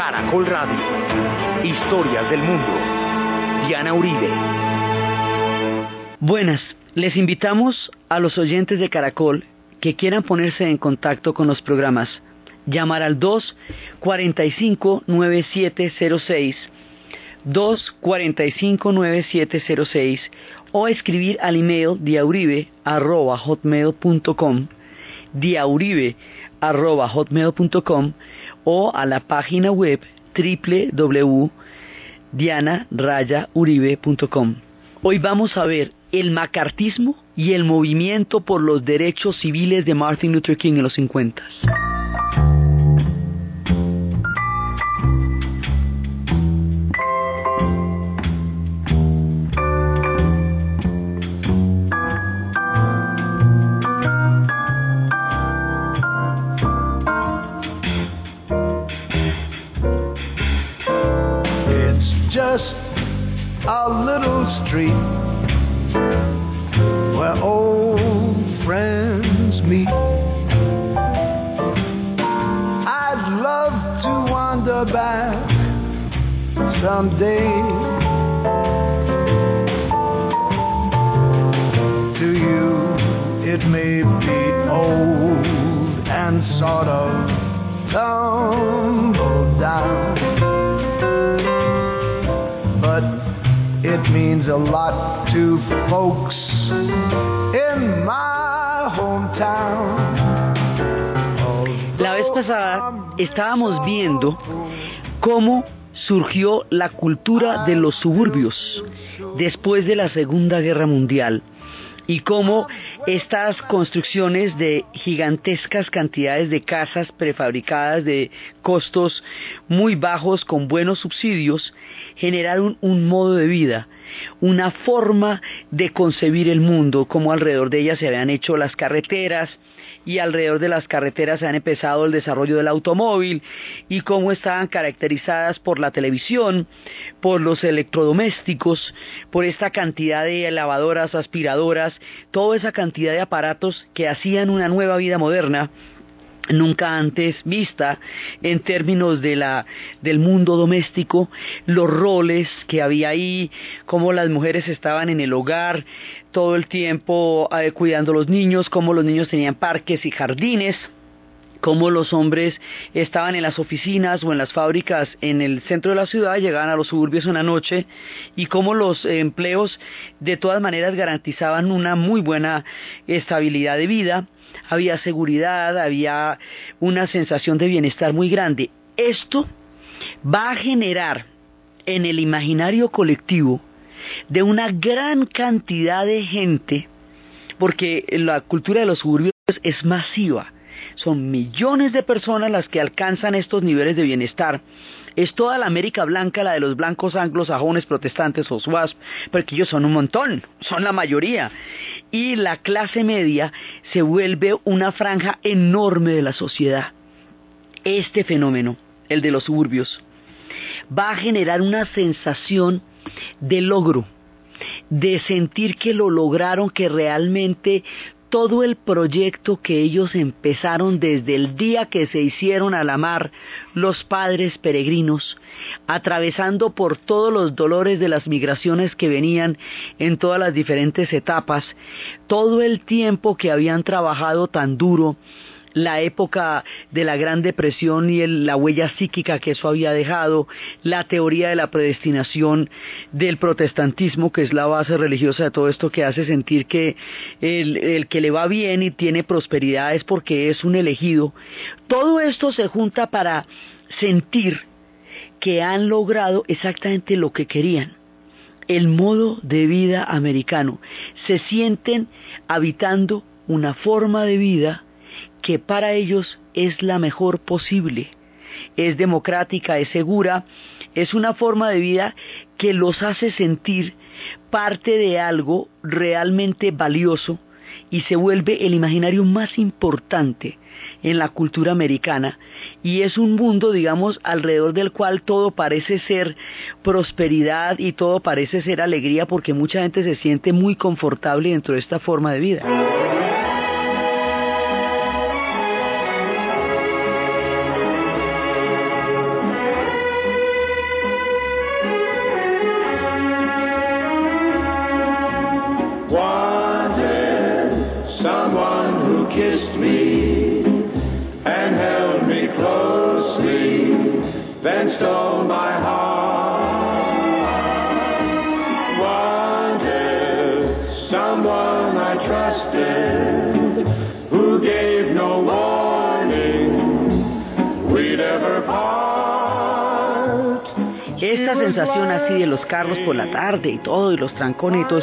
Caracol Radio. Historias del mundo. Diana Uribe. Buenas, les invitamos a los oyentes de Caracol que quieran ponerse en contacto con los programas. Llamar al 245-9706, 245-9706 o escribir al email diauribe.hotmail.com diauribe.hotmail.com o a la página web www.dianarayauribe.com. Hoy vamos a ver el macartismo y el movimiento por los derechos civiles de Martin Luther King en los 50. Just a little street where old friends meet. I'd love to wander back someday to you. It may be old and sort of tumbled a lot to folks in my hometown. La vez pasada estábamos viendo cómo surgió la cultura de los suburbios después de la Segunda Guerra Mundial y cómo estas construcciones de gigantescas cantidades de casas prefabricadas de costos muy bajos con buenos subsidios generaron un modo de vida, una forma de concebir el mundo, como alrededor de ellas se habían hecho las carreteras, y alrededor de las carreteras se han empezado el desarrollo del automóvil y cómo estaban caracterizadas por la televisión, por los electrodomésticos, por esta cantidad de lavadoras, aspiradoras, toda esa cantidad de aparatos que hacían una nueva vida moderna nunca antes vista en términos de la del mundo doméstico, los roles que había ahí, cómo las mujeres estaban en el hogar todo el tiempo eh, cuidando a los niños, cómo los niños tenían parques y jardines, cómo los hombres estaban en las oficinas o en las fábricas en el centro de la ciudad, llegaban a los suburbios una noche y cómo los empleos de todas maneras garantizaban una muy buena estabilidad de vida, había seguridad, había una sensación de bienestar muy grande. Esto va a generar en el imaginario colectivo de una gran cantidad de gente, porque la cultura de los suburbios es masiva, son millones de personas las que alcanzan estos niveles de bienestar. Es toda la América blanca, la de los blancos anglosajones, protestantes o SWASP, porque ellos son un montón, son la mayoría. Y la clase media se vuelve una franja enorme de la sociedad. Este fenómeno, el de los suburbios, va a generar una sensación de logro, de sentir que lo lograron, que realmente todo el proyecto que ellos empezaron desde el día que se hicieron a la mar los padres peregrinos, atravesando por todos los dolores de las migraciones que venían en todas las diferentes etapas, todo el tiempo que habían trabajado tan duro, la época de la Gran Depresión y la huella psíquica que eso había dejado, la teoría de la predestinación del protestantismo, que es la base religiosa de todo esto que hace sentir que el, el que le va bien y tiene prosperidad es porque es un elegido. Todo esto se junta para sentir que han logrado exactamente lo que querían el modo de vida americano. Se sienten habitando una forma de vida que para ellos es la mejor posible. Es democrática, es segura, es una forma de vida que los hace sentir parte de algo realmente valioso y se vuelve el imaginario más importante en la cultura americana y es un mundo, digamos, alrededor del cual todo parece ser prosperidad y todo parece ser alegría porque mucha gente se siente muy confortable dentro de esta forma de vida. Sensación así de los carros por la tarde y todo, y los trancones y todo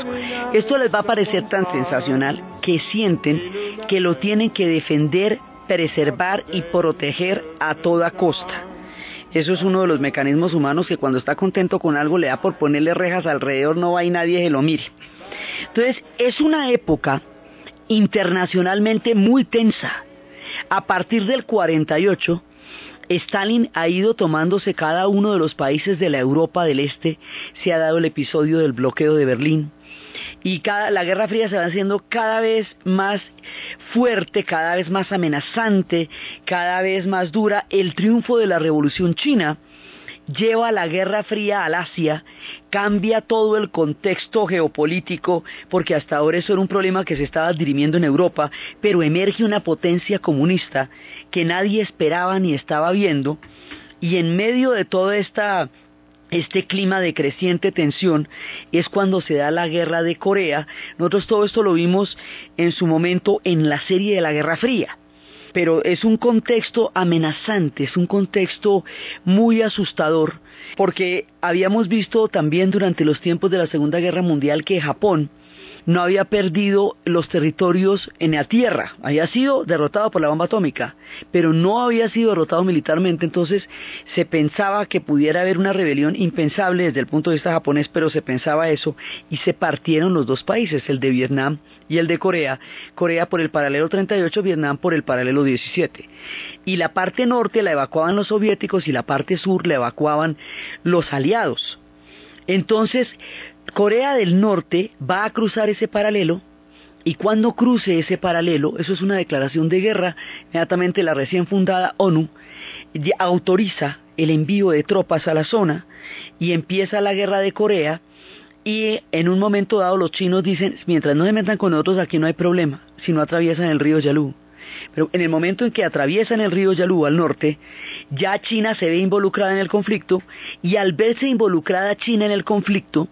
esto les va a parecer tan sensacional que sienten que lo tienen que defender, preservar y proteger a toda costa. Eso es uno de los mecanismos humanos que cuando está contento con algo le da por ponerle rejas alrededor, no va nadie se lo mire. Entonces, es una época internacionalmente muy tensa. A partir del 48, Stalin ha ido tomándose cada uno de los países de la Europa del Este, se ha dado el episodio del bloqueo de Berlín, y cada, la Guerra Fría se va haciendo cada vez más fuerte, cada vez más amenazante, cada vez más dura. El triunfo de la Revolución China lleva la Guerra Fría al Asia, cambia todo el contexto geopolítico, porque hasta ahora eso era un problema que se estaba dirimiendo en Europa, pero emerge una potencia comunista que nadie esperaba ni estaba viendo, y en medio de esta este clima de creciente tensión es cuando se da la guerra de Corea. Nosotros todo esto lo vimos en su momento en la serie de la Guerra Fría. Pero es un contexto amenazante, es un contexto muy asustador, porque habíamos visto también durante los tiempos de la Segunda Guerra Mundial que Japón no había perdido los territorios en la tierra, había sido derrotado por la bomba atómica, pero no había sido derrotado militarmente, entonces se pensaba que pudiera haber una rebelión impensable desde el punto de vista japonés, pero se pensaba eso y se partieron los dos países, el de Vietnam y el de Corea, Corea por el paralelo 38, Vietnam por el paralelo 17. Y la parte norte la evacuaban los soviéticos y la parte sur la evacuaban los aliados. Entonces, Corea del Norte va a cruzar ese paralelo y cuando cruce ese paralelo, eso es una declaración de guerra, inmediatamente la recién fundada ONU autoriza el envío de tropas a la zona y empieza la guerra de Corea y en un momento dado los chinos dicen, mientras no se metan con nosotros aquí no hay problema, si no atraviesan el río Yalu. Pero en el momento en que atraviesan el río Yalu al norte, ya China se ve involucrada en el conflicto y al verse involucrada China en el conflicto,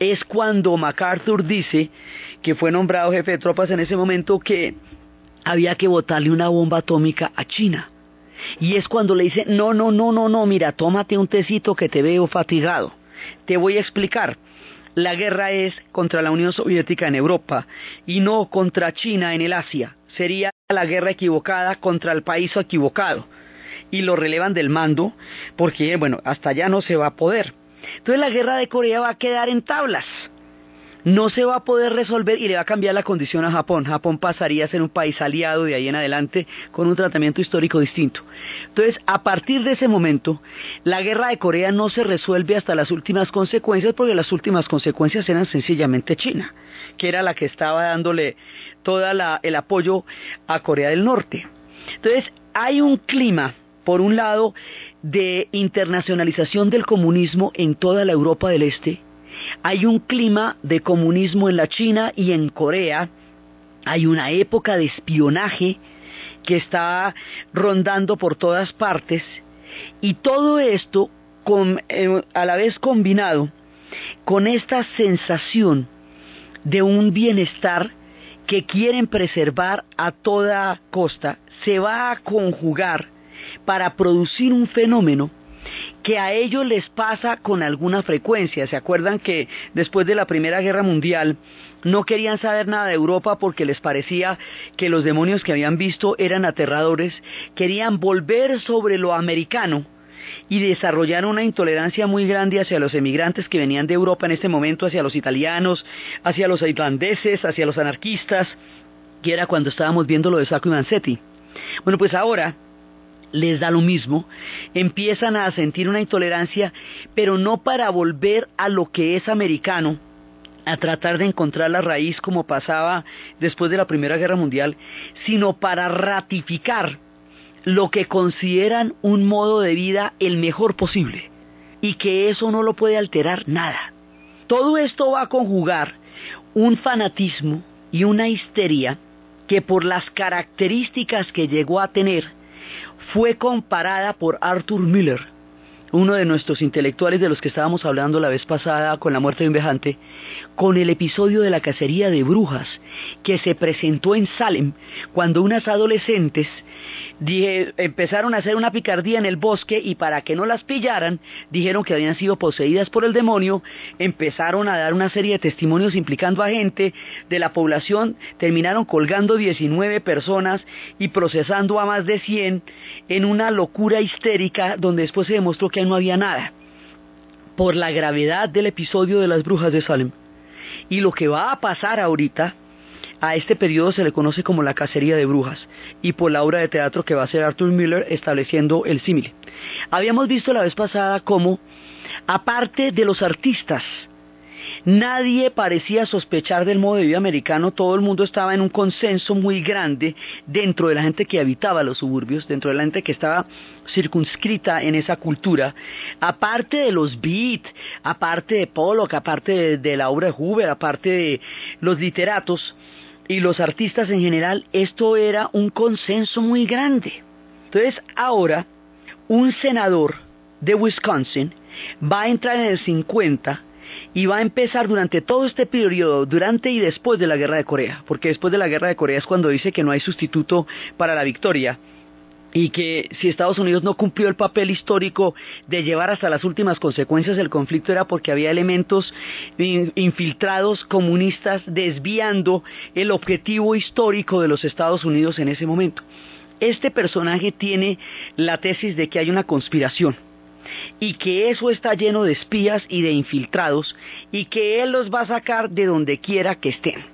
es cuando MacArthur dice, que fue nombrado jefe de tropas en ese momento, que había que botarle una bomba atómica a China. Y es cuando le dice, no, no, no, no, no, mira, tómate un tecito que te veo fatigado. Te voy a explicar. La guerra es contra la Unión Soviética en Europa y no contra China en el Asia. Sería la guerra equivocada contra el país equivocado. Y lo relevan del mando porque, bueno, hasta allá no se va a poder. Entonces la guerra de Corea va a quedar en tablas. No se va a poder resolver y le va a cambiar la condición a Japón. Japón pasaría a ser un país aliado de ahí en adelante con un tratamiento histórico distinto. Entonces, a partir de ese momento, la guerra de Corea no se resuelve hasta las últimas consecuencias porque las últimas consecuencias eran sencillamente China, que era la que estaba dándole todo el apoyo a Corea del Norte. Entonces, hay un clima por un lado, de internacionalización del comunismo en toda la Europa del Este. Hay un clima de comunismo en la China y en Corea. Hay una época de espionaje que está rondando por todas partes. Y todo esto, eh, a la vez combinado con esta sensación de un bienestar que quieren preservar a toda costa, se va a conjugar para producir un fenómeno que a ellos les pasa con alguna frecuencia. ¿Se acuerdan que después de la Primera Guerra Mundial no querían saber nada de Europa porque les parecía que los demonios que habían visto eran aterradores? Querían volver sobre lo americano y desarrollar una intolerancia muy grande hacia los emigrantes que venían de Europa en este momento, hacia los italianos, hacia los irlandeses, hacia los anarquistas, que era cuando estábamos viendo lo de Sacco y Manzetti. Bueno, pues ahora les da lo mismo, empiezan a sentir una intolerancia, pero no para volver a lo que es americano, a tratar de encontrar la raíz como pasaba después de la Primera Guerra Mundial, sino para ratificar lo que consideran un modo de vida el mejor posible y que eso no lo puede alterar nada. Todo esto va a conjugar un fanatismo y una histeria que por las características que llegó a tener fue comparada por Arthur Miller uno de nuestros intelectuales de los que estábamos hablando la vez pasada con la muerte de un viajante, con el episodio de la cacería de brujas que se presentó en Salem cuando unas adolescentes empezaron a hacer una picardía en el bosque y para que no las pillaran dijeron que habían sido poseídas por el demonio, empezaron a dar una serie de testimonios implicando a gente de la población, terminaron colgando 19 personas y procesando a más de 100 en una locura histérica donde después se demostró que no había nada por la gravedad del episodio de las brujas de Salem. Y lo que va a pasar ahorita, a este periodo se le conoce como la cacería de brujas, y por la obra de teatro que va a hacer Arthur Miller estableciendo el símil. Habíamos visto la vez pasada cómo, aparte de los artistas Nadie parecía sospechar del modo de vida americano, todo el mundo estaba en un consenso muy grande dentro de la gente que habitaba los suburbios, dentro de la gente que estaba circunscrita en esa cultura, aparte de los beat, aparte de Pollock, aparte de, la obra de Hoover, aparte de los literatos y los artistas en general, esto era un consenso muy grande. Entonces ahora, un senador de Wisconsin va a entrar en el 50 y va a empezar durante todo este periodo, durante y después de la guerra de Corea, porque después de la guerra de Corea es cuando dice que no hay sustituto para la victoria y que si Estados Unidos no cumplió el papel histórico de llevar hasta las últimas consecuencias del conflicto era porque había elementos infiltrados comunistas desviando el objetivo histórico de los Estados Unidos en ese momento. Este personaje tiene la tesis de que hay una conspiración y que eso está lleno de espías y de infiltrados y que él los va a sacar de donde quiera que estén.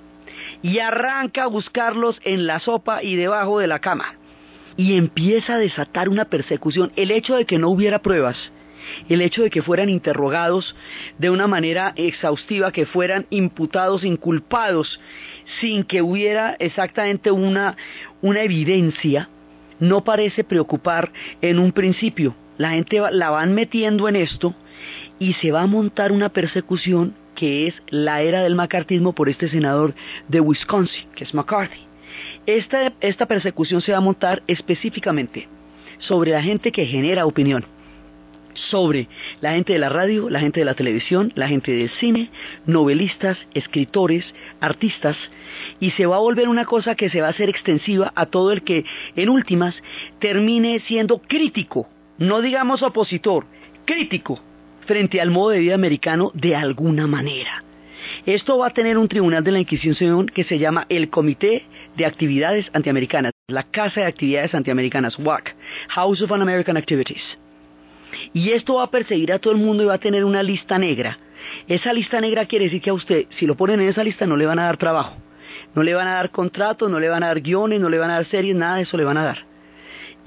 Y arranca a buscarlos en la sopa y debajo de la cama. Y empieza a desatar una persecución. El hecho de que no hubiera pruebas, el hecho de que fueran interrogados de una manera exhaustiva, que fueran imputados, inculpados, sin que hubiera exactamente una, una evidencia, no parece preocupar en un principio la gente la van metiendo en esto y se va a montar una persecución que es la era del macartismo por este senador de Wisconsin, que es McCarthy. Esta, esta persecución se va a montar específicamente sobre la gente que genera opinión, sobre la gente de la radio, la gente de la televisión, la gente del cine, novelistas, escritores, artistas, y se va a volver una cosa que se va a hacer extensiva a todo el que, en últimas, termine siendo crítico no digamos opositor, crítico frente al modo de vida americano de alguna manera. Esto va a tener un tribunal de la Inquisición que se llama el Comité de Actividades Antiamericanas, la Casa de Actividades Antiamericanas, WAC, House of Un-American Activities. Y esto va a perseguir a todo el mundo y va a tener una lista negra. Esa lista negra quiere decir que a usted, si lo ponen en esa lista, no le van a dar trabajo. No le van a dar contratos, no le van a dar guiones, no le van a dar series, nada de eso le van a dar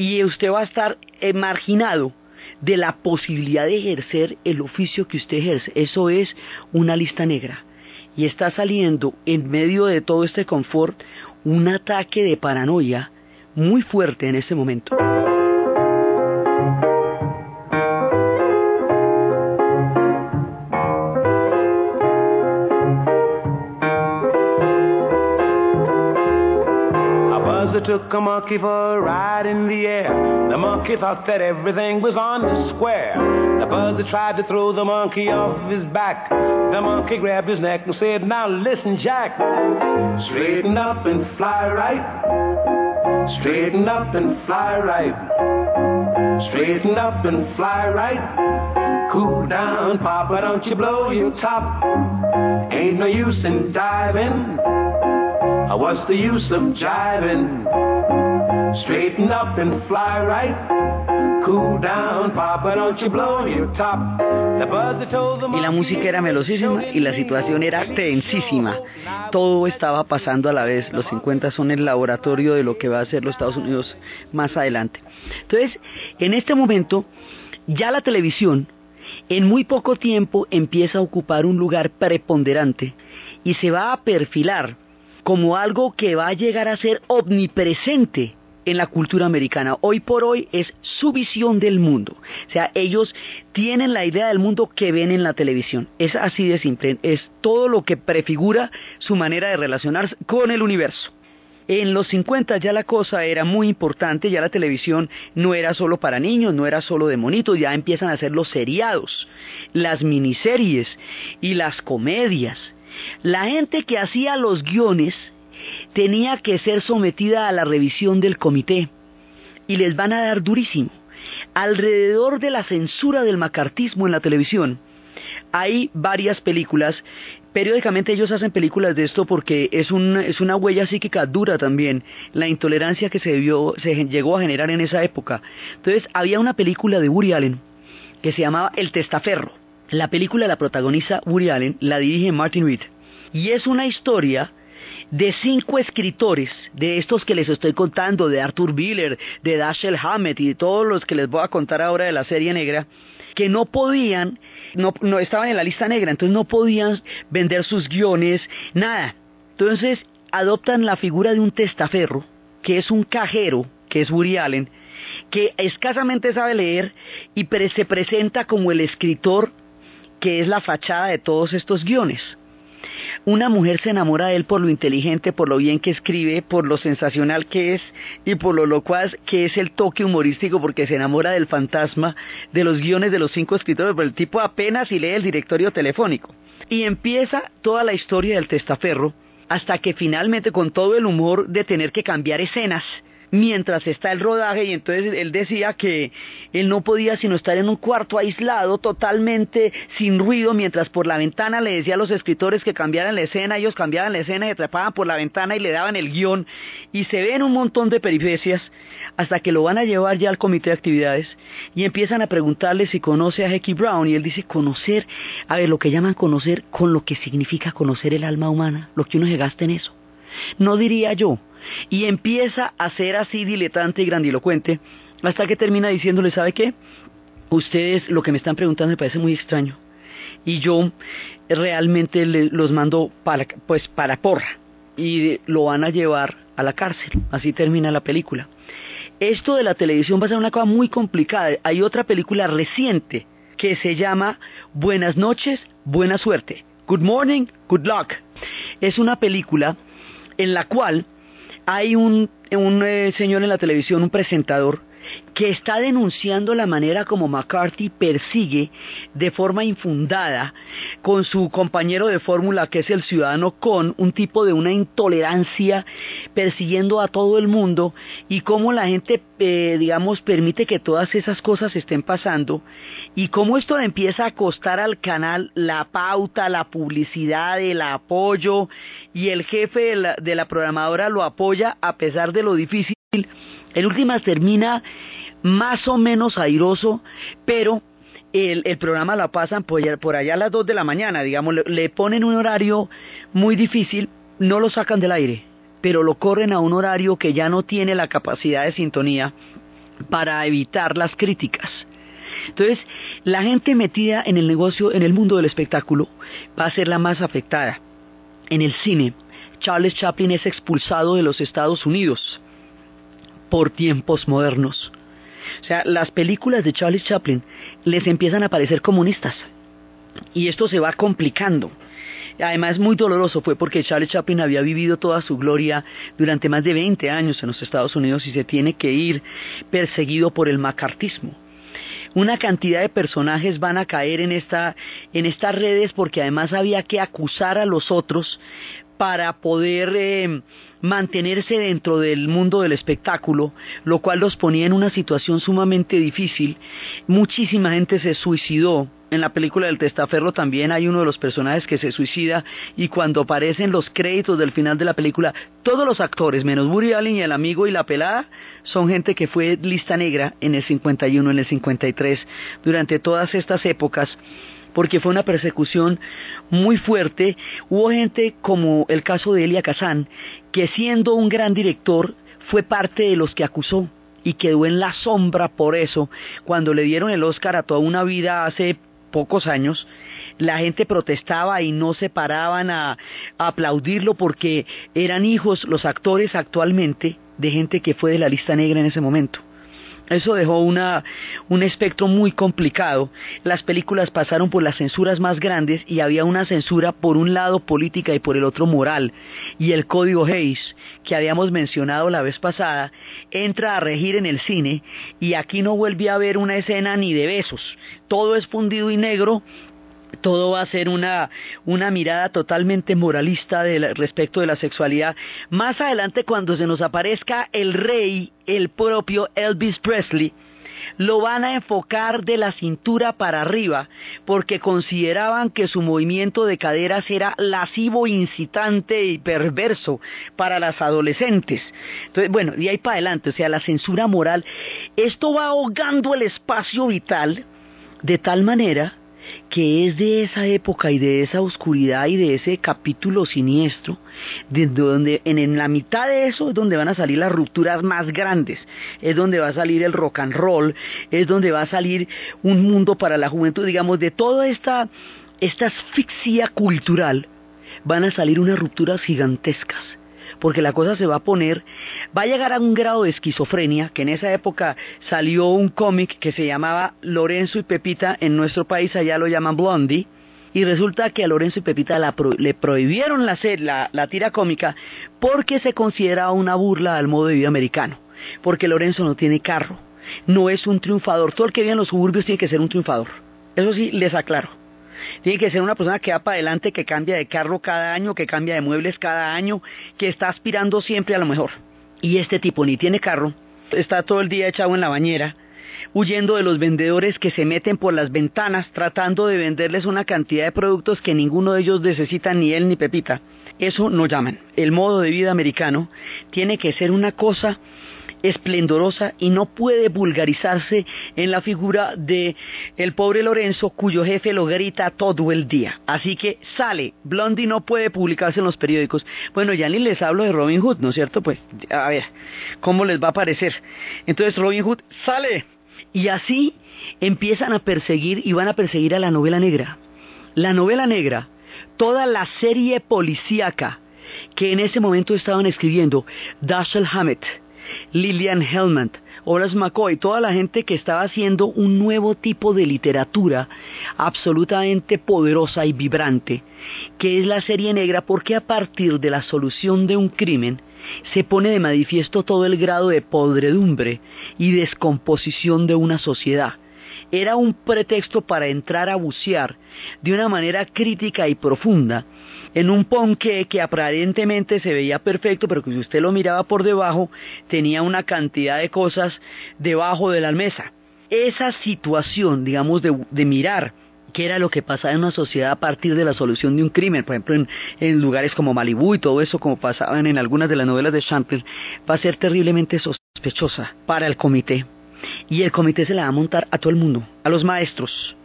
y usted va a estar marginado de la posibilidad de ejercer el oficio que usted ejerce. Eso es una lista negra. Y está saliendo en medio de todo este confort un ataque de paranoia muy fuerte en este momento. Took a monkey for a ride in the air. The monkey thought that everything was on the square. The buzzer tried to throw the monkey off his back. The monkey grabbed his neck and said, Now listen, Jack. Straighten up and fly right. Straighten up and fly right. Straighten up and fly right. Cool down, Papa, don't you blow your top. Ain't no use in diving. What's the use of jiving? Straighten up and fly right. Cool down, Papa, don't you blow your top. Y la música era melosísima y la situación era tensísima. Todo estaba pasando a la vez. Los 50 son el laboratorio de lo que va a ser los Estados Unidos más adelante. Entonces, en este momento, ya la televisión en muy poco tiempo empieza a ocupar un lugar preponderante y se va a perfilar como algo que va a llegar a ser omnipresente en la cultura americana. Hoy por hoy es su visión del mundo. O sea, ellos tienen la idea del mundo que ven en la televisión. Es así de simple. Es todo lo que prefigura su manera de relacionarse con el universo. En los 50 ya la cosa era muy importante, ya la televisión no era solo para niños, no era solo de monitos, ya empiezan a hacer los seriados, las miniseries y las comedias. La gente que hacía los guiones tenía que ser sometida a la revisión del comité y les van a dar durísimo. Alrededor de la censura del macartismo en la televisión, hay varias películas. Periódicamente ellos hacen películas de esto porque es, una huella psíquica dura también, la intolerancia que se, se llegó a generar en esa época. Entonces había una película de Woody Allen que se llamaba El Testaferro. La película la protagoniza Woody Allen, la dirige Martin Reed. Y es una historia de cinco escritores, de estos que les estoy contando, de Arthur Biller, de Dashiell Hammett y de todos los que les voy a contar ahora de la serie negra, que no podían, no, no estaban en la lista negra, entonces no podían vender sus guiones, nada. Entonces adoptan la figura de un testaferro, que es un cajero, que es Woody Allen, que escasamente sabe leer y se presenta como el escritor que es la fachada de todos estos guiones. Una mujer se enamora de él por lo inteligente, por lo bien que escribe, por lo sensacional que es y por lo locuaz que es el toque humorístico porque se enamora del fantasma de los guiones de los cinco escritores, pero el tipo apenas si lee el directorio telefónico. Y empieza toda la historia del testaferro hasta que finalmente con todo el humor de tener que cambiar escenas mientras está el rodaje y entonces él decía que él no podía sino estar en un cuarto aislado totalmente sin ruido mientras por la ventana le decía a los escritores que cambiaran la escena, ellos cambiaban la escena y atrapaban por la ventana y le daban el guion y se ven un montón de peripecias hasta que lo van a llevar ya al comité de actividades y empiezan a preguntarle si conoce a Hecky Brown y él dice conocer, a ver lo que llaman conocer con lo que significa conocer el alma humana, lo que uno se gasta en eso. No diría yo, y empieza a ser así diletante y grandilocuente hasta que termina diciéndole, ¿sabe qué? Ustedes lo que me están preguntando me parece muy extraño y yo realmente los mando pues para porra y lo van a llevar a la cárcel. Así termina la película. Esto de la televisión va a ser una cosa muy complicada. Hay otra película reciente que se llama Buenas noches, buena suerte. Good morning, good luck. Es una película en la cual hay un, eh, señor en la televisión, un presentador, que está denunciando la manera como McCarthy persigue de forma infundada con su compañero de fórmula que es el ciudadano con un tipo de una intolerancia persiguiendo a todo el mundo y cómo la gente eh, digamos permite que todas esas cosas estén pasando y cómo esto le empieza a costar al canal la pauta, la publicidad, el apoyo y el jefe de la, de la programadora lo apoya a pesar de lo difícil el últimas termina más o menos airoso, pero el, programa lo pasan por allá, a las 2 de la mañana, digamos, le, ponen un horario muy difícil, no lo sacan del aire, pero lo corren a un horario que ya no tiene la capacidad de sintonía para evitar las críticas. Entonces, la gente metida en el negocio, en el mundo del espectáculo, va a ser la más afectada. En el cine, Charles Chaplin es expulsado de los Estados Unidos por tiempos modernos. O sea, las películas de Charlie Chaplin les empiezan a parecer comunistas. Y esto se va complicando. Además, muy doloroso fue porque Charlie Chaplin había vivido toda su gloria durante más de 20 años en los Estados Unidos y se tiene que ir perseguido por el macartismo. Una cantidad de personajes van a caer en, esta, en estas redes porque además había que acusar a los otros para poder eh, mantenerse dentro del mundo del espectáculo, lo cual los ponía en una situación sumamente difícil. Muchísima gente se suicidó. En la película del Testaferro también hay uno de los personajes que se suicida y cuando aparecen los créditos del final de la película, todos los actores, menos Woody Allen y el amigo y la pelada, son gente que fue lista negra en el 51, en el 53, durante todas estas épocas porque fue una persecución muy fuerte. Hubo gente como el caso de Elia Kazan, que siendo un gran director fue parte de los que acusó y quedó en la sombra por eso. Cuando le dieron el Oscar a toda una vida hace pocos años, la gente protestaba y no se paraban a, a, aplaudirlo porque eran hijos los actores actualmente de gente que fue de la lista negra en ese momento. Eso dejó un espectro muy complicado. Las películas pasaron por las censuras más grandes y había una censura por un lado política y por el otro moral. Y el código Hayes, que habíamos mencionado la vez pasada, entra a regir en el cine y aquí no vuelve a haber una escena ni de besos. Todo es fundido y negro todo va a ser una, una mirada totalmente moralista respecto de la sexualidad. Más adelante, cuando se nos aparezca el rey, el propio Elvis Presley, lo van a enfocar de la cintura para arriba porque consideraban que su movimiento de caderas era lascivo, incitante y perverso para las adolescentes. Entonces, bueno, de ahí para adelante, o sea, la censura moral, esto va ahogando el espacio vital de tal manera que es de esa época y de esa oscuridad y de ese capítulo siniestro, de donde en, la mitad de eso es donde van a salir las rupturas más grandes, es donde va a salir el rock and roll, es donde va a salir un mundo para la juventud, digamos, de toda esta, esta asfixia cultural, van a salir unas rupturas gigantescas porque la cosa se va a poner, va a llegar a un grado de esquizofrenia, que en esa época salió un cómic que se llamaba Lorenzo y Pepita, en nuestro país allá lo llaman Blondie, y resulta que a Lorenzo y Pepita le prohibieron la, la tira cómica porque se consideraba una burla al modo de vida americano, porque Lorenzo no tiene carro, no es un triunfador, todo el que vive en los suburbios tiene que ser un triunfador, eso sí les aclaro. Tiene que ser una persona que va para adelante, que cambia de carro cada año, que cambia de muebles cada año, que está aspirando siempre a lo mejor. Y este tipo ni tiene carro, está todo el día echado en la bañera, huyendo de los vendedores que se meten por las ventanas tratando de venderles una cantidad de productos que ninguno de ellos necesita, ni él ni Pepita. Eso no llaman. El modo de vida americano tiene que ser una cosa esplendorosa y no puede vulgarizarse en la figura de el pobre Lorenzo cuyo jefe lo grita todo el día. Así que sale, Blondie no puede publicarse en los periódicos. Bueno, ya ni les hablo de Robin Hood, ¿no es cierto? Pues a ver, ¿cómo les va a parecer? Entonces Robin Hood sale y así empiezan a perseguir y van a perseguir a la novela negra. La novela negra, toda la serie policíaca que en ese momento estaban escribiendo Dashiell Hammett, Lillian Hellman, Horace McCoy, toda la gente que estaba haciendo un nuevo tipo de literatura absolutamente poderosa y vibrante, que es la serie negra, porque a partir de la solución de un crimen se pone de manifiesto todo el grado de podredumbre y descomposición de una sociedad. Era un pretexto para entrar a bucear de una manera crítica y profunda en un ponqué que aparentemente se veía perfecto, pero que si usted lo miraba por debajo, tenía una cantidad de cosas debajo de la mesa. Esa situación, digamos, de, mirar qué era lo que pasaba en una sociedad a partir de la solución de un crimen, por ejemplo, en, lugares como Malibú y todo eso, como pasaban en algunas de las novelas de Champlain, va a ser terriblemente sospechosa para el comité. Y el comité se la va a montar a todo el mundo, a los maestros,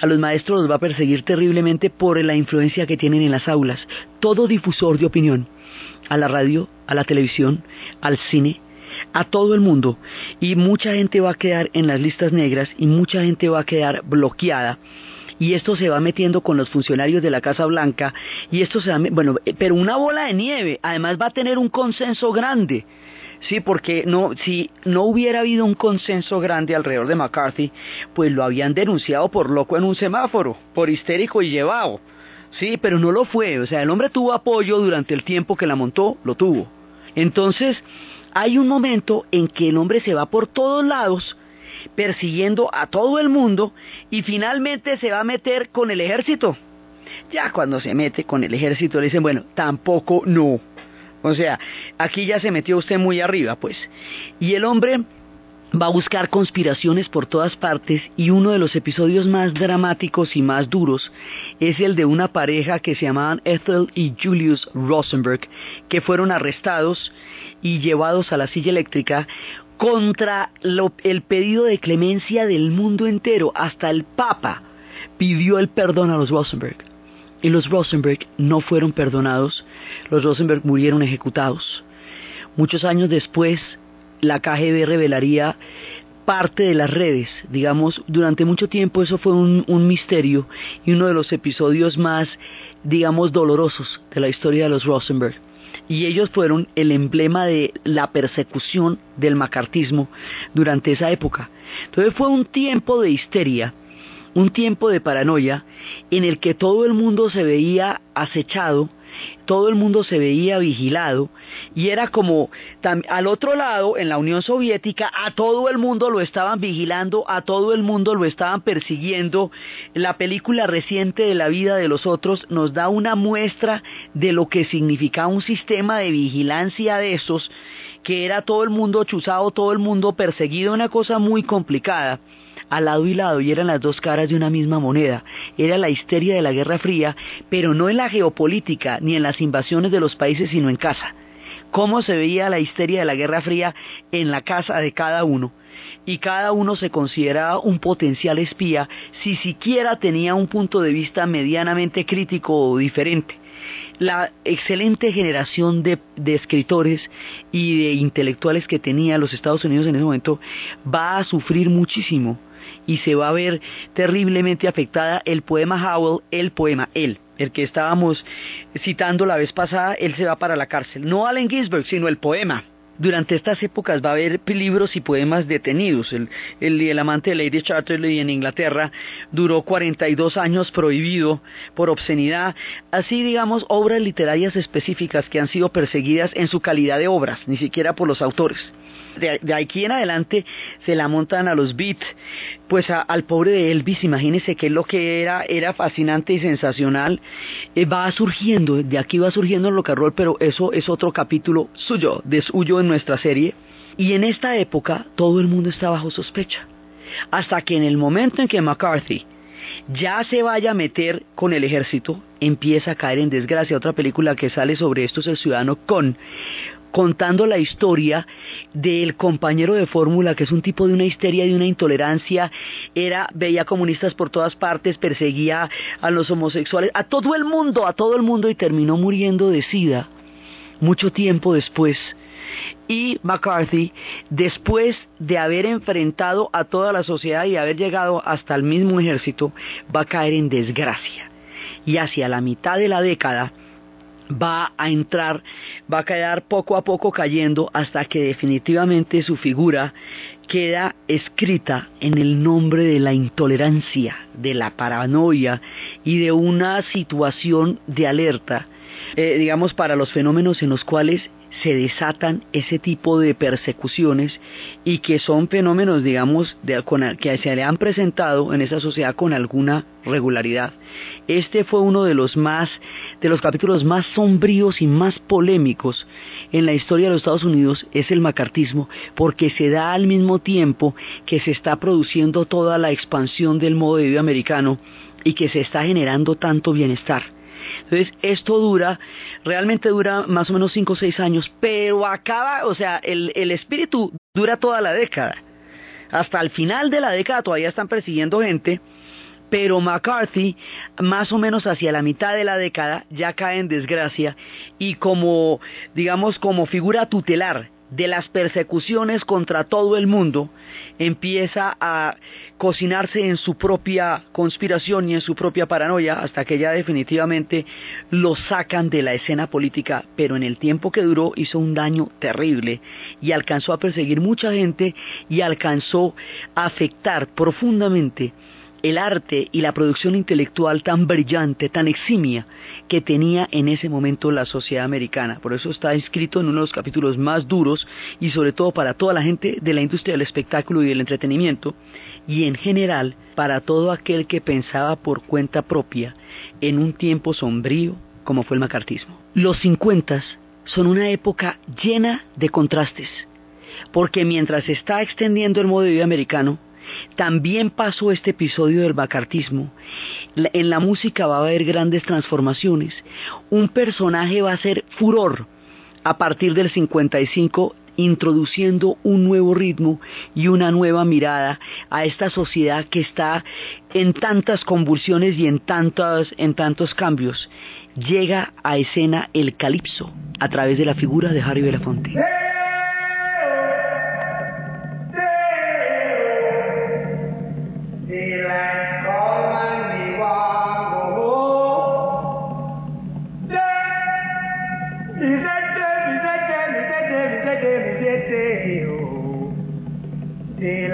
a los maestros los va a perseguir terriblemente por la influencia que tienen en las aulas. Todo difusor de opinión, a la radio, a la televisión, al cine, a todo el mundo. Y mucha gente va a quedar en las listas negras y mucha gente va a quedar bloqueada y esto se va metiendo con los funcionarios de la Casa Blanca y esto se va, bueno, pero una bola de nieve, además va a tener un consenso grande. Sí, porque no, si no hubiera habido un consenso grande alrededor de McCarthy, pues lo habían denunciado por loco en un semáforo, por histérico y llevado. Sí, pero no lo fue. O sea, el hombre tuvo apoyo durante el tiempo que la montó, lo tuvo. Entonces, hay un momento en que el hombre se va por todos lados persiguiendo a todo el mundo y finalmente se va a meter con el ejército. Ya cuando se mete con el ejército le dicen, bueno, tampoco no. O sea, aquí ya se metió usted muy arriba, pues. Y el hombre va a buscar conspiraciones por todas partes y uno de los episodios más dramáticos y más duros es el de una pareja que se llamaban Ethel y Julius Rosenberg, que fueron arrestados y llevados a la silla eléctrica contra el pedido de clemencia del mundo entero. Hasta el Papa pidió el perdón a los Rosenberg y los Rosenberg no fueron perdonados, los Rosenberg murieron ejecutados. Muchos años después, la KGB revelaría parte de las redes, digamos, durante mucho tiempo eso fue un, un, misterio y uno de los episodios más, digamos, dolorosos de la historia de los Rosenberg. y ellos fueron el emblema de la persecución del macartismo durante esa época. Entonces fue un tiempo de histeria, un tiempo de paranoia en el que todo el mundo se veía acechado todo el mundo se veía vigilado y era como al otro lado, en la Unión Soviética, a todo el mundo lo estaban vigilando, a todo el mundo lo estaban persiguiendo. La película reciente de la vida de los otros nos da una muestra de lo que significaba un sistema de vigilancia de esos, que era todo el mundo chuzado, todo el mundo perseguido, una cosa muy complicada al lado y lado y eran las dos caras de una misma moneda. Era la histeria de la Guerra Fría, pero no en la geopolítica ni en las invasiones de los países, sino en casa. Cómo se veía la histeria de la Guerra Fría en la casa de cada uno. Y cada uno se consideraba un potencial espía si siquiera tenía un punto de vista medianamente crítico o diferente la excelente generación de, escritores y de intelectuales que tenía los Estados Unidos en ese momento va a sufrir muchísimo y se va a ver terriblemente afectada el poema Howell, el poema Él, el que estábamos citando la vez pasada, él se va para la cárcel. No Allen Ginsberg, sino el poema. Durante estas épocas va a haber libros y poemas detenidos. El, el, amante de Lady Chatterley en Inglaterra duró 42 años prohibido por obscenidad. Así, digamos, obras literarias específicas que han sido perseguidas en su calidad de obras, ni siquiera por los autores de, aquí en adelante se la montan a los beats, pues al pobre de Elvis, imagínense que lo que era, era fascinante y sensacional, eh, va surgiendo, de aquí va surgiendo el rock and roll, pero eso es otro capítulo suyo, de suyo en nuestra serie, y en esta época todo el mundo está bajo sospecha, hasta que en el momento en que McCarthy ya se vaya a meter con el ejército, empieza a caer en desgracia. Otra película que sale sobre esto es El Ciudadano Con, contando la historia del compañero de fórmula, que es un tipo de una histeria de una intolerancia, era, veía comunistas por todas partes, perseguía a los homosexuales, a todo el mundo, a todo el mundo y terminó muriendo de sida mucho tiempo después. Y McCarthy, después de haber enfrentado a toda la sociedad y haber llegado hasta el mismo ejército, va a caer en desgracia. Y hacia la mitad de la década, va a entrar, va a quedar poco a poco cayendo hasta que definitivamente su figura queda escrita en el nombre de la intolerancia, de la paranoia y de una situación de alerta, eh, digamos, para los fenómenos en los cuales se desatan ese tipo de persecuciones y que son fenómenos, digamos, que se le han presentado en esa sociedad con alguna regularidad. Este fue uno de los más, de los capítulos más sombríos y más polémicos en la historia de los Estados Unidos es el macartismo, porque se da al mismo tiempo que se está produciendo toda la expansión del modo de vida americano y que se está generando tanto bienestar. Entonces, esto dura, realmente dura más o menos 5 o 6 años, pero acaba, o sea, el, el espíritu dura toda la década. Hasta el final de la década todavía están persiguiendo gente, pero McCarthy, más o menos hacia la mitad de la década, ya cae en desgracia y como, digamos, como figura tutelar de las persecuciones contra todo el mundo empieza a cocinarse en su propia conspiración y en su propia paranoia hasta que ya definitivamente lo sacan de la escena política, pero en el tiempo que duró hizo un daño terrible y alcanzó a perseguir mucha gente y alcanzó a afectar profundamente el arte y la producción intelectual tan brillante, tan eximia que tenía en ese momento la sociedad americana. Por eso está inscrito en uno de los capítulos más duros y sobre todo para toda la gente de la industria del espectáculo y del entretenimiento y en general para todo aquel que pensaba por cuenta propia en un tiempo sombrío como fue el macartismo. Los 50 son una época llena de contrastes, porque mientras se está extendiendo el modo de vida americano, también pasó este episodio del macartismo. En la música va a haber grandes transformaciones. Un personaje va a ser furor a partir del 55 introduciendo un nuevo ritmo y una nueva mirada a esta sociedad que está en tantas convulsiones y en tantos, en tantos cambios. Llega a escena el calipso a través de la figura de Harry Belafonte.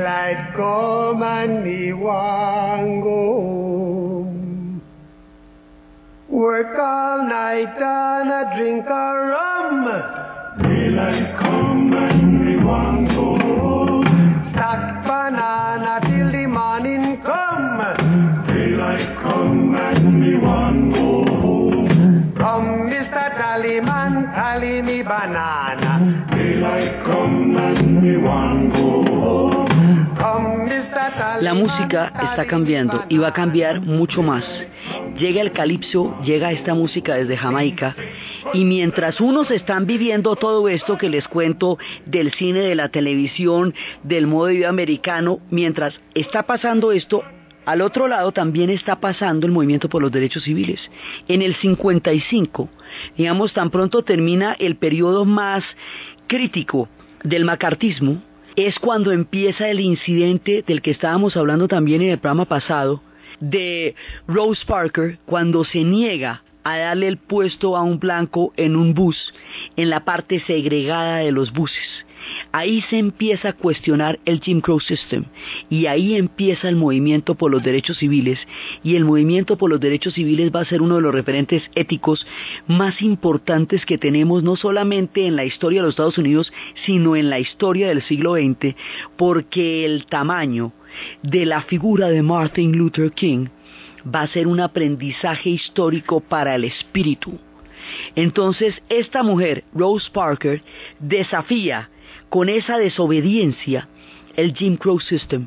light come and me want go Work all night and a drink a rum. Daylight come. La música está cambiando y va a cambiar mucho más. Llega el calipso, llega esta música desde Jamaica y mientras unos están viviendo todo esto que les cuento del cine, de la televisión, del modo de vida americano, mientras está pasando esto, al otro lado también está pasando el movimiento por los derechos civiles. En el 55, digamos, tan pronto termina el periodo más crítico del macartismo, es cuando empieza el incidente del que estábamos hablando también en el programa pasado, de Rose Parker, cuando se niega a darle el puesto a un blanco en un bus, en la parte segregada de los buses. Ahí se empieza a cuestionar el Jim Crow System y ahí empieza el movimiento por los derechos civiles y el movimiento por los derechos civiles va a ser uno de los referentes éticos más importantes que tenemos no solamente en la historia de los Estados Unidos sino en la historia del siglo XX porque el tamaño de la figura de Martin Luther King va a ser un aprendizaje histórico para el espíritu. Entonces, esta mujer, Rose Parker, desafía con esa desobediencia el Jim Crow System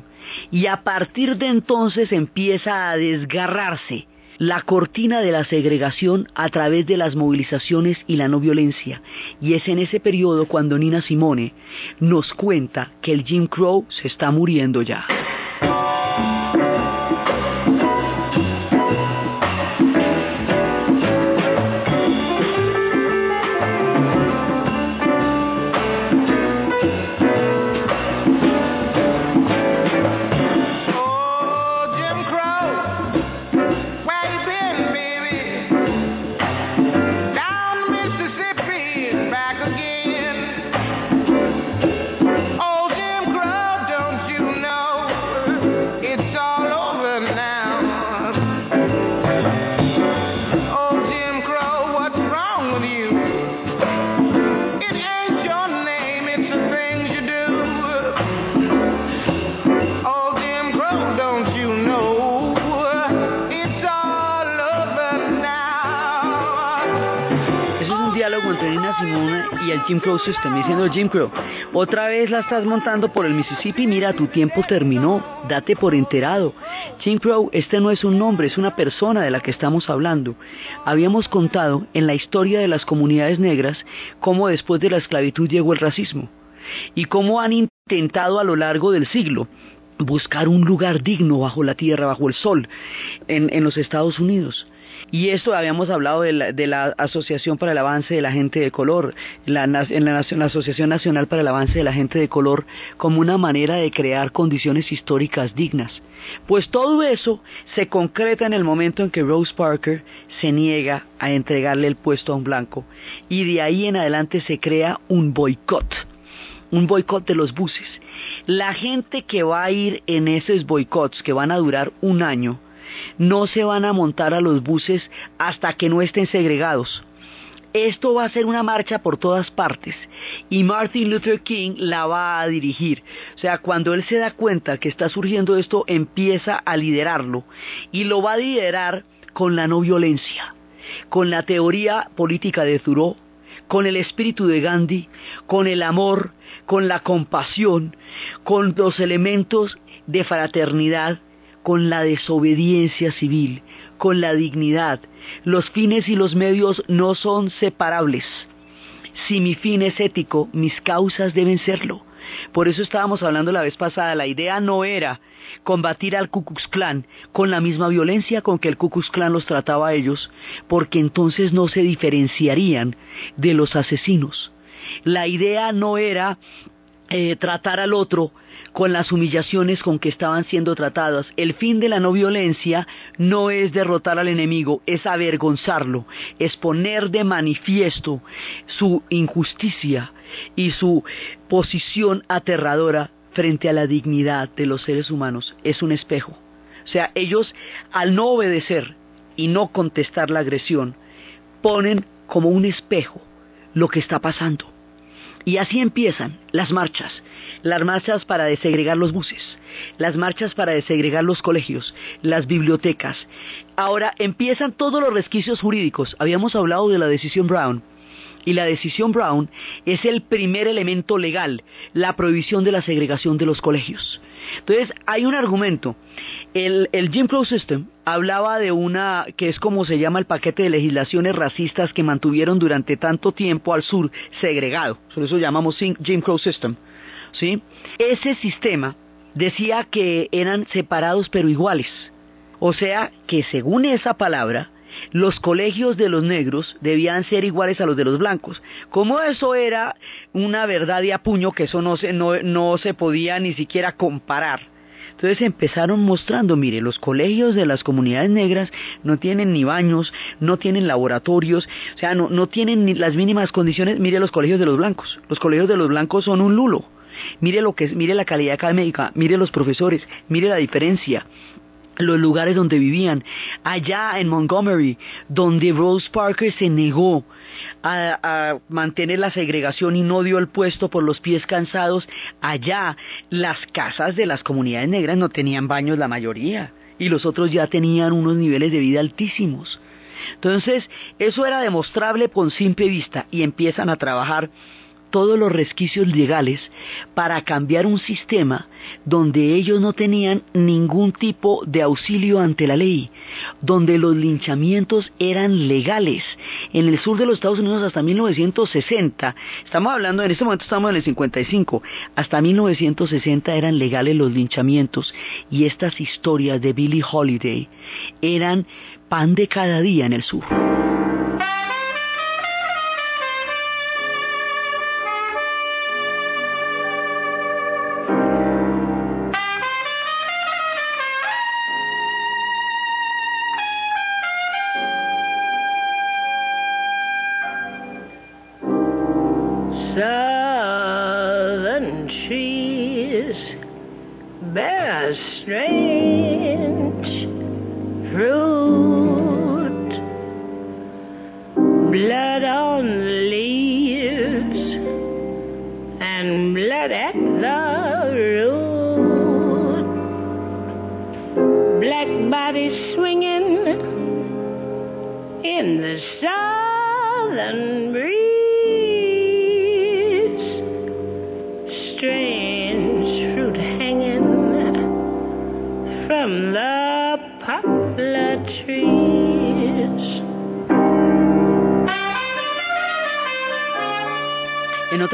y a partir de entonces empieza a desgarrarse la cortina de la segregación a través de las movilizaciones y la no violencia. Y es en ese periodo cuando Nina Simone nos cuenta que el Jim Crow se está muriendo ya. Jim Crow System diciendo Jim Crow, otra vez la estás montando por el Mississippi, mira, tu tiempo terminó, date por enterado. Jim Crow, este no es un nombre, es una persona de la que estamos hablando. Habíamos contado en la historia de las comunidades negras cómo después de la esclavitud llegó el racismo y cómo han intentado a lo largo del siglo buscar un lugar digno bajo la tierra, bajo el sol, en, en los Estados Unidos. Y esto habíamos hablado de la, Asociación para el Avance de la Gente de Color, en la, la Asociación Nacional para el Avance de la Gente de Color, como una manera de crear condiciones históricas dignas. Pues todo eso se concreta en el momento en que Rose Parker se niega a entregarle el puesto a un blanco. Y de ahí en adelante se crea un boicot un boicot de los buses. La gente que va a ir en esos boicots que van a durar un año, no se van a montar a los buses hasta que no estén segregados. Esto va a ser una marcha por todas partes y Martin Luther King la va a dirigir. O sea, cuando él se da cuenta que está surgiendo esto, empieza a liderarlo y lo va a liderar con la no violencia, con la teoría política de Thoreau, con el espíritu de Gandhi, con el amor, con la compasión, con los elementos de fraternidad, con la desobediencia civil, con la dignidad. Los fines y los medios no son separables. Si mi fin es ético, mis causas deben serlo. Por eso estábamos hablando la vez pasada, la idea no era combatir al Ku Klux Klan con la misma violencia con que el Ku Klux Klan los trataba a ellos, porque entonces no se diferenciarían de los asesinos. La idea no era eh, tratar al otro con las humillaciones con que estaban siendo tratadas. El fin de la no violencia no es derrotar al enemigo, es avergonzarlo, es poner de manifiesto su injusticia y su posición aterradora frente a la dignidad de los seres humanos. Es un espejo. O sea, ellos al no obedecer y no contestar la agresión, ponen como un espejo lo que está pasando. Y así empiezan las marchas, las marchas para desegregar los buses, las marchas para desegregar los colegios, las bibliotecas. Ahora empiezan todos los resquicios jurídicos. Habíamos hablado de la decisión Brown. Y la decisión Brown es el primer elemento legal, la prohibición de la segregación de los colegios. Entonces, hay un argumento. El, Jim Crow System hablaba de una, que es como se llama el paquete de legislaciones racistas que mantuvieron durante tanto tiempo al sur segregado. Por eso llamamos Jim Crow System. ¿sí? Ese sistema decía que eran separados pero iguales. O sea, que según esa palabra, los colegios de los negros debían ser iguales a los de los blancos. Como eso era una verdad de apuño que eso no se, no, se podía ni siquiera comparar. Entonces empezaron mostrando, mire, los colegios de las comunidades negras no tienen ni baños, no tienen laboratorios, o sea, no, no tienen ni las mínimas condiciones. Mire los colegios de los blancos. Los colegios de los blancos son un lulo. Mire lo que mire la calidad académica, mire los profesores, mire la diferencia los lugares donde vivían. Allá en Montgomery, donde Rose Parker se negó a, mantener la segregación y no dio el puesto por los pies cansados, allá las casas de las comunidades negras no tenían baños la mayoría y los otros ya tenían unos niveles de vida altísimos. Entonces, eso era demostrable con simple vista y empiezan a trabajar todos los resquicios legales para cambiar un sistema donde ellos no tenían ningún tipo de auxilio ante la ley, donde los linchamientos eran legales. En el sur de los Estados Unidos hasta 1960, estamos hablando, en este momento estamos en el 55, hasta 1960 eran legales los linchamientos y estas historias de Billie Holiday eran pan de cada día en el sur. En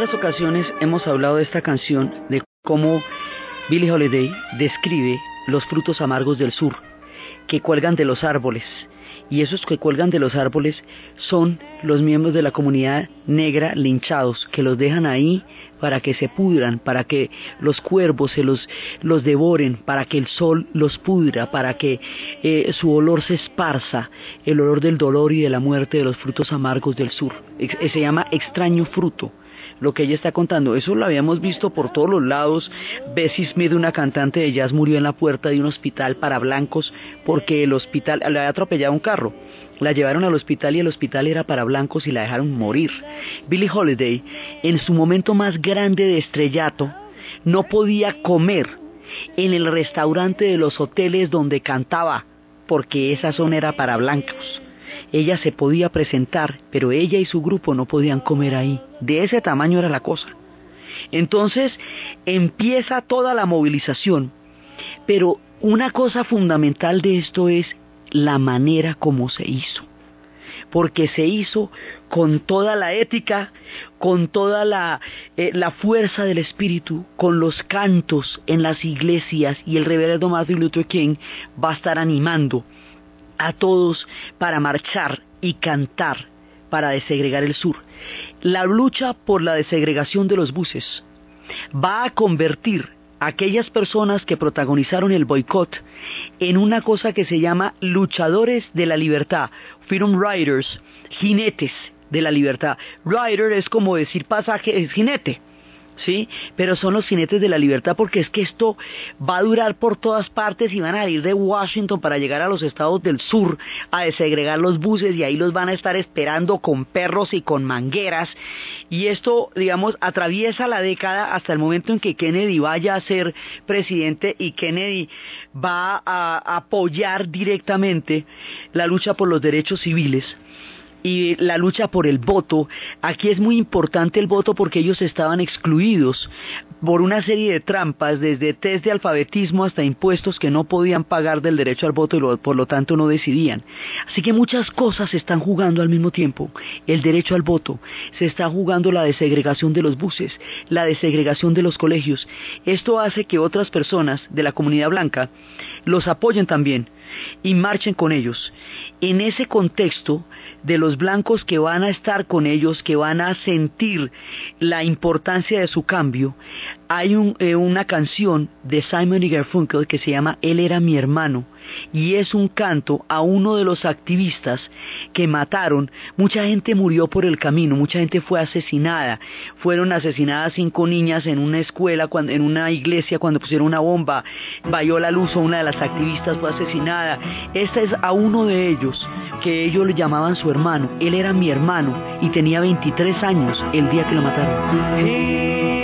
otras ocasiones hemos hablado de esta canción, de cómo Billie Holiday describe los frutos amargos del sur, que cuelgan de los árboles, y esos que cuelgan de los árboles son los miembros de la comunidad negra linchados, que los dejan ahí para que se pudran, para que los cuervos se los, los devoren, para que el sol los pudra, para que eh, su olor se esparza, el olor del dolor y de la muerte de los frutos amargos del sur. Se llama extraño fruto lo que ella está contando. Eso lo habíamos visto por todos los lados. Bessie Smith, una cantante de jazz, murió en la puerta de un hospital para blancos porque el hospital le había atropellado un carro. La llevaron al hospital y el hospital era para blancos y la dejaron morir. Billie Holiday, en su momento más grande de estrellato, no podía comer en el restaurante de los hoteles donde cantaba porque esa zona era para blancos. Ella se podía presentar, pero ella y su grupo no podían comer ahí. De ese tamaño era la cosa. Entonces empieza toda la movilización, pero una cosa fundamental de esto es la manera como se hizo porque se hizo con toda la ética, con toda la, eh, la, fuerza del espíritu, con los cantos en las iglesias y el reverendo Martin Luther King va a estar animando a todos para marchar y cantar para desegregar el sur. La lucha por la desegregación de los buses va a convertir a aquellas personas que protagonizaron el boicot en una cosa que se llama luchadores de la libertad, freedom riders, jinetes de la libertad. Rider es como decir pasaje, es jinete. ¿Sí? Pero son los jinetes de la libertad porque es que esto va a durar por todas partes y van a ir de Washington para llegar a los estados del sur a desegregar los buses y ahí los van a estar esperando con perros y con mangueras. Y esto, digamos, atraviesa la década hasta el momento en que Kennedy vaya a ser presidente y Kennedy va a apoyar directamente la lucha por los derechos civiles y la lucha por el voto. Aquí es muy importante el voto porque ellos estaban excluidos por una serie de trampas, desde test de alfabetismo hasta impuestos que no podían pagar del derecho al voto y por lo tanto no decidían. Así que muchas cosas se están jugando al mismo tiempo. El derecho al voto, se está jugando la desegregación de los buses, la desegregación de los colegios. Esto hace que otras personas de la comunidad blanca los apoyen también y marchen con ellos. En ese contexto de los blancos que van a estar con ellos, que van a sentir la importancia de su cambio, hay eh, una canción de Simon y Garfunkel que se llama Él era mi hermano y es un canto a uno de los activistas que mataron. Mucha gente murió por el camino, mucha gente fue asesinada. Fueron asesinadas cinco niñas en una escuela, en una iglesia cuando pusieron una bomba. Viola Luz, una de las activistas, fue asesinada. Esta es a uno de ellos que ellos le llamaban su hermano. Él era mi hermano y tenía 23 años el día que lo mataron.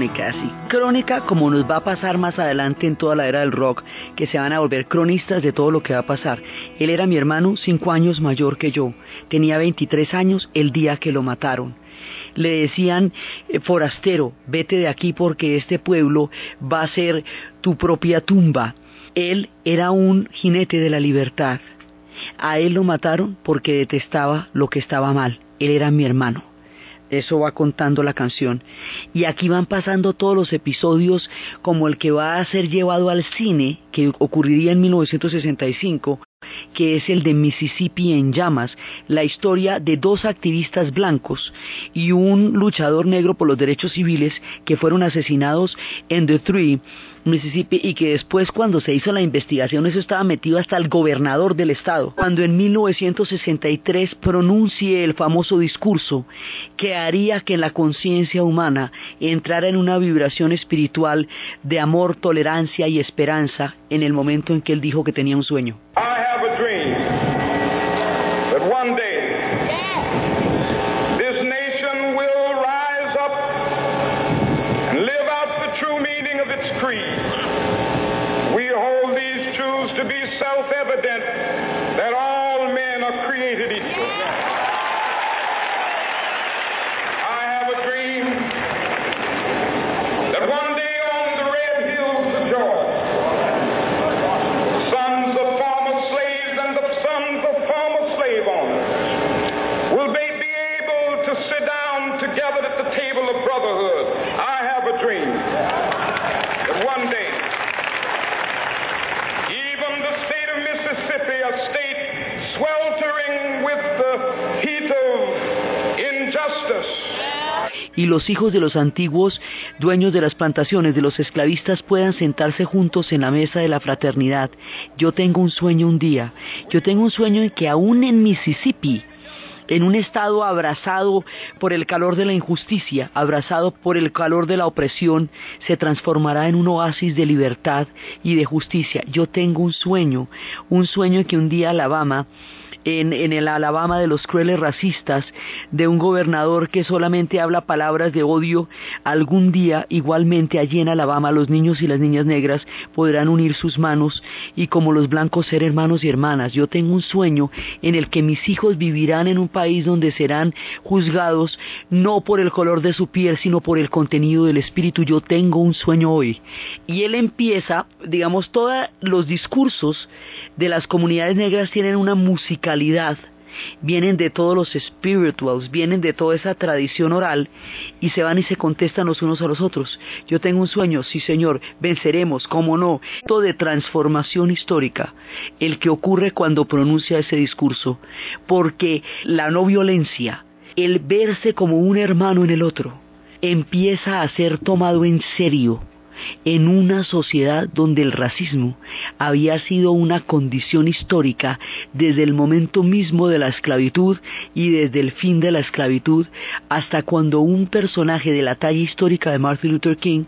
Crónica, así, crónica como nos va a pasar más adelante en toda la era del rock, que se van a volver cronistas de todo lo que va a pasar. Él era mi hermano, cinco años mayor que yo, tenía 23 años el día que lo mataron. Le decían, eh, forastero, vete de aquí porque este pueblo va a ser tu propia tumba. Él era un jinete de la libertad. A él lo mataron porque detestaba lo que estaba mal. Él era mi hermano. Eso va contando la canción. Y aquí van pasando todos los episodios como el que va a ser llevado al cine, que ocurriría en 1965, que es el de Mississippi en llamas, la historia de dos activistas blancos y un luchador negro por los derechos civiles que fueron asesinados en Detroit Mississippi y que después cuando se hizo la investigación eso estaba metido hasta el gobernador del estado. Cuando en 1963 pronuncie el famoso discurso que haría que la conciencia humana entrara en una vibración espiritual de amor, tolerancia y esperanza en el momento en que él dijo que tenía un sueño. Y los hijos de los antiguos dueños de las plantaciones, de los esclavistas, puedan sentarse juntos en la mesa de la fraternidad. Yo tengo un sueño un día, yo tengo un sueño en que aún en Mississippi, en un estado abrazado por el calor de la injusticia, abrazado por el calor de la opresión, se transformará en un oasis de libertad y de justicia. Yo tengo un sueño, un sueño que un día Alabama en, el Alabama de los crueles racistas, de un gobernador que solamente habla palabras de odio, algún día igualmente allí en Alabama los niños y las niñas negras podrán unir sus manos y como los blancos ser hermanos y hermanas. Yo tengo un sueño en el que mis hijos vivirán en un país donde serán juzgados no por el color de su piel, sino por el contenido del espíritu. Yo tengo un sueño hoy. Y él empieza, digamos, todos los discursos de las comunidades negras tienen una música vienen de todos los spirituals, vienen de toda esa tradición oral y se van y se contestan los unos a los otros. Yo tengo un sueño, sí señor, venceremos, cómo no, todo de transformación histórica, el que ocurre cuando pronuncia ese discurso, porque la no violencia, el verse como un hermano en el otro, empieza a ser tomado en serio en una sociedad donde el racismo había sido una condición histórica desde el momento mismo de la esclavitud y desde el fin de la esclavitud hasta cuando un personaje de la talla histórica de Martin Luther King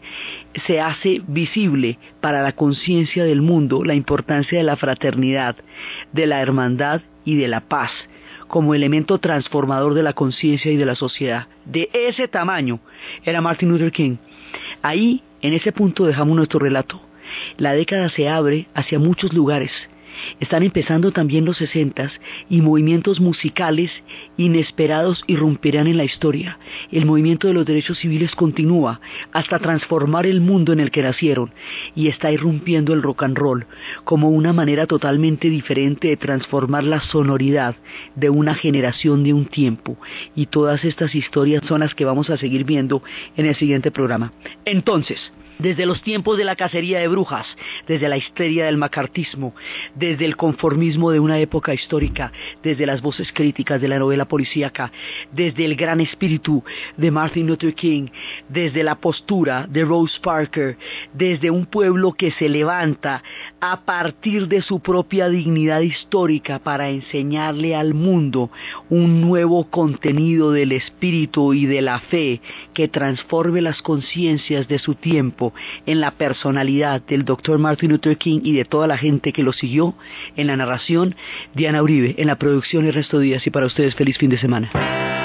se hace visible para la conciencia del mundo la importancia de la fraternidad, de la hermandad y de la paz como elemento transformador de la conciencia y de la sociedad. De ese tamaño era Martin Luther King. Ahí en ese punto dejamos nuestro relato. La década se abre hacia muchos lugares. Están empezando también los sesentas y movimientos musicales inesperados irrumpirán en la historia. El movimiento de los derechos civiles continúa hasta transformar el mundo en el que nacieron y está irrumpiendo el rock and roll como una manera totalmente diferente de transformar la sonoridad de una generación de un tiempo. Y todas estas historias son las que vamos a seguir viendo en el siguiente programa. Entonces, desde los tiempos de la cacería de brujas, desde la histeria del macartismo, desde el conformismo de una época histórica, desde las voces críticas de la novela policíaca, desde el gran espíritu de Martin Luther King, desde la postura de Rose Parker, desde un pueblo que se levanta a partir de su propia dignidad histórica para enseñarle al mundo un nuevo contenido del espíritu y de la fe que transforme las conciencias de su tiempo en la personalidad del doctor Martin Luther King y de toda la gente que lo siguió, en la narración, Diana Uribe, en la producción el resto de días y para ustedes feliz fin de semana.